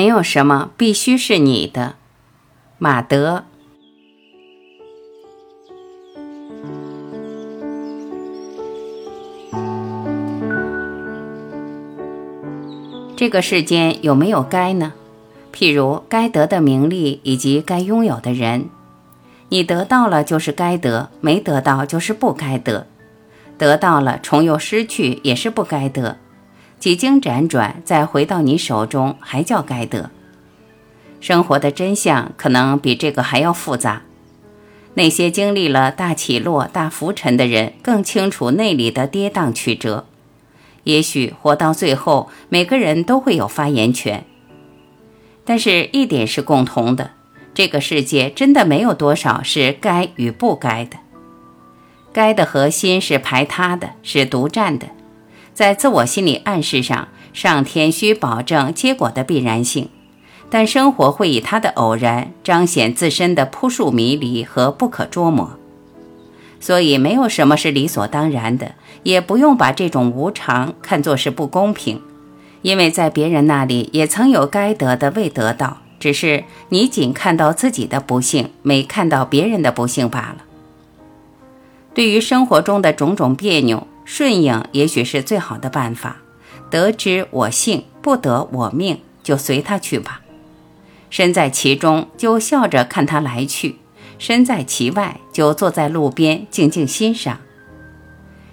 没有什么必须是你的，马德。这个世间有没有该呢？譬如该得的名利以及该拥有的人，你得到了就是该得，没得到就是不该得。得到了重又失去也是不该得。几经辗转，再回到你手中，还叫该得。生活的真相可能比这个还要复杂。那些经历了大起落、大浮沉的人，更清楚内里的跌宕曲折。也许活到最后，每个人都会有发言权。但是，一点是共同的：这个世界真的没有多少是该与不该的。该的核心是排他的，是独占的。在自我心理暗示上，上天需保证结果的必然性，但生活会以它的偶然彰显自身的扑朔迷离和不可捉摸。所以，没有什么是理所当然的，也不用把这种无常看作是不公平，因为在别人那里也曾有该得的未得到，只是你仅看到自己的不幸，没看到别人的不幸罢了。对于生活中的种种别扭。顺应也许是最好的办法，得之我幸，不得我命，就随他去吧。身在其中，就笑着看他来去；身在其外，就坐在路边静静欣赏。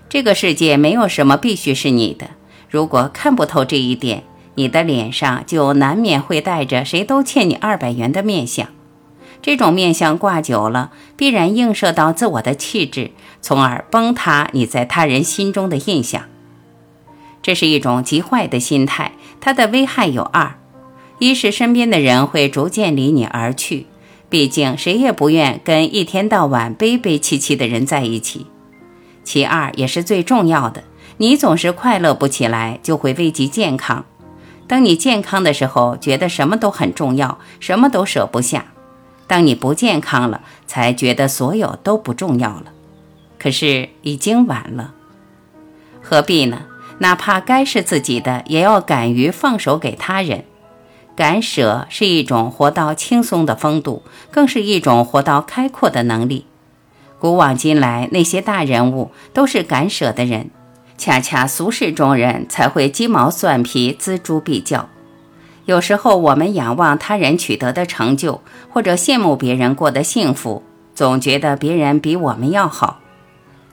这个世界没有什么必须是你的。如果看不透这一点，你的脸上就难免会带着谁都欠你二百元的面相。这种面相挂久了，必然映射到自我的气质，从而崩塌你在他人心中的印象。这是一种极坏的心态，它的危害有二：一是身边的人会逐渐离你而去，毕竟谁也不愿跟一天到晚悲悲戚戚的人在一起；其二也是最重要的，你总是快乐不起来，就会危及健康。当你健康的时候，觉得什么都很重要，什么都舍不下。当你不健康了，才觉得所有都不重要了。可是已经晚了，何必呢？哪怕该是自己的，也要敢于放手给他人。敢舍是一种活到轻松的风度，更是一种活到开阔的能力。古往今来，那些大人物都是敢舍的人，恰恰俗世中人才会鸡毛蒜皮、锱铢必较。有时候，我们仰望他人取得的成就，或者羡慕别人过得幸福，总觉得别人比我们要好。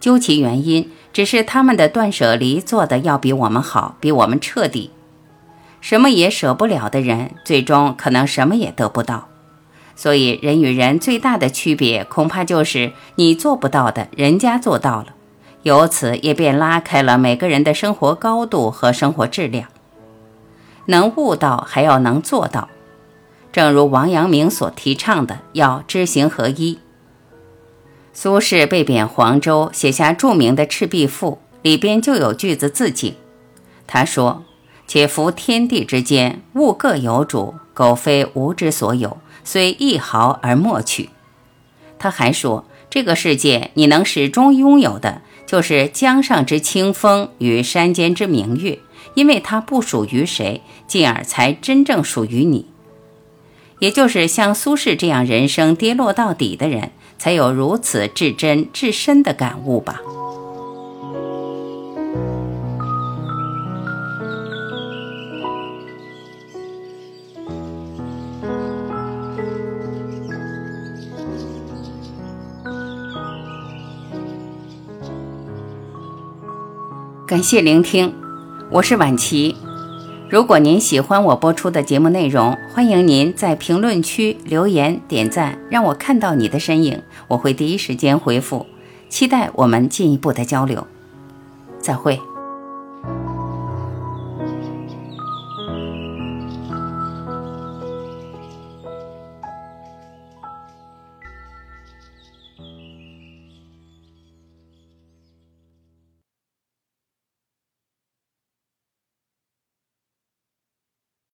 究其原因，只是他们的断舍离做得要比我们好，比我们彻底。什么也舍不了的人，最终可能什么也得不到。所以，人与人最大的区别，恐怕就是你做不到的，人家做到了，由此也便拉开了每个人的生活高度和生活质量。能悟到，还要能做到。正如王阳明所提倡的，要知行合一。苏轼被贬黄州，写下著名的《赤壁赋》，里边就有句子自警。他说：“且夫天地之间，物各有主，苟非吾之所有，虽一毫而莫取。”他还说：“这个世界，你能始终拥有的，就是江上之清风与山间之明月。”因为它不属于谁，进而才真正属于你。也就是像苏轼这样人生跌落到底的人，才有如此至真至深的感悟吧。感谢聆听。我是婉琪，如果您喜欢我播出的节目内容，欢迎您在评论区留言点赞，让我看到你的身影，我会第一时间回复。期待我们进一步的交流，再会。